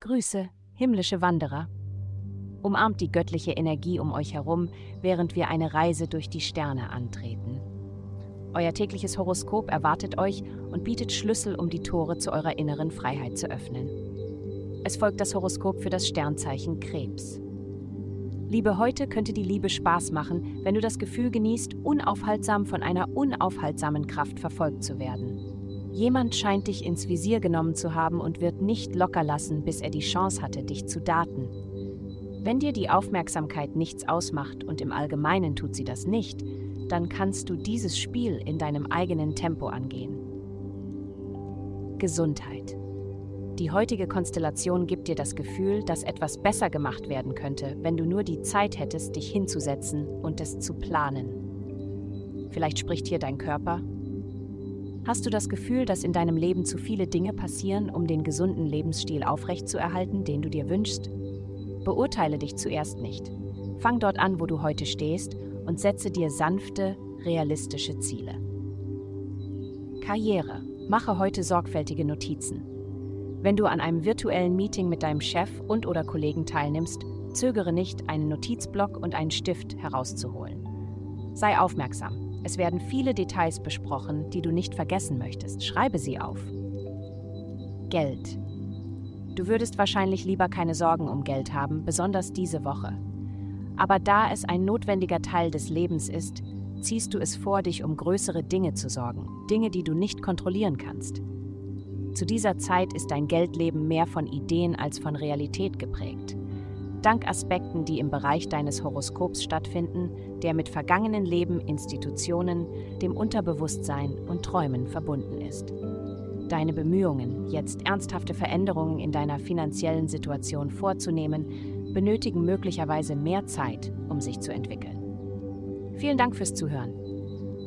Grüße, himmlische Wanderer. Umarmt die göttliche Energie um euch herum, während wir eine Reise durch die Sterne antreten. Euer tägliches Horoskop erwartet euch und bietet Schlüssel, um die Tore zu eurer inneren Freiheit zu öffnen. Es folgt das Horoskop für das Sternzeichen Krebs. Liebe, heute könnte die Liebe Spaß machen, wenn du das Gefühl genießt, unaufhaltsam von einer unaufhaltsamen Kraft verfolgt zu werden. Jemand scheint dich ins Visier genommen zu haben und wird nicht locker lassen, bis er die Chance hatte, dich zu daten. Wenn dir die Aufmerksamkeit nichts ausmacht und im Allgemeinen tut sie das nicht, dann kannst du dieses Spiel in deinem eigenen Tempo angehen. Gesundheit. Die heutige Konstellation gibt dir das Gefühl, dass etwas besser gemacht werden könnte, wenn du nur die Zeit hättest, dich hinzusetzen und es zu planen. Vielleicht spricht hier dein Körper. Hast du das Gefühl, dass in deinem Leben zu viele Dinge passieren, um den gesunden Lebensstil aufrechtzuerhalten, den du dir wünschst? Beurteile dich zuerst nicht. Fang dort an, wo du heute stehst und setze dir sanfte, realistische Ziele. Karriere. Mache heute sorgfältige Notizen. Wenn du an einem virtuellen Meeting mit deinem Chef und oder Kollegen teilnimmst, zögere nicht, einen Notizblock und einen Stift herauszuholen. Sei aufmerksam. Es werden viele Details besprochen, die du nicht vergessen möchtest. Schreibe sie auf. Geld. Du würdest wahrscheinlich lieber keine Sorgen um Geld haben, besonders diese Woche. Aber da es ein notwendiger Teil des Lebens ist, ziehst du es vor, dich um größere Dinge zu sorgen, Dinge, die du nicht kontrollieren kannst. Zu dieser Zeit ist dein Geldleben mehr von Ideen als von Realität geprägt. Dank Aspekten, die im Bereich deines Horoskops stattfinden, der mit vergangenen Leben, Institutionen, dem Unterbewusstsein und Träumen verbunden ist. Deine Bemühungen, jetzt ernsthafte Veränderungen in deiner finanziellen Situation vorzunehmen, benötigen möglicherweise mehr Zeit, um sich zu entwickeln. Vielen Dank fürs Zuhören.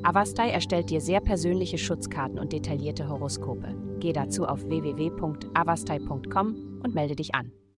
Avastai erstellt dir sehr persönliche Schutzkarten und detaillierte Horoskope. Geh dazu auf www.avastai.com und melde dich an.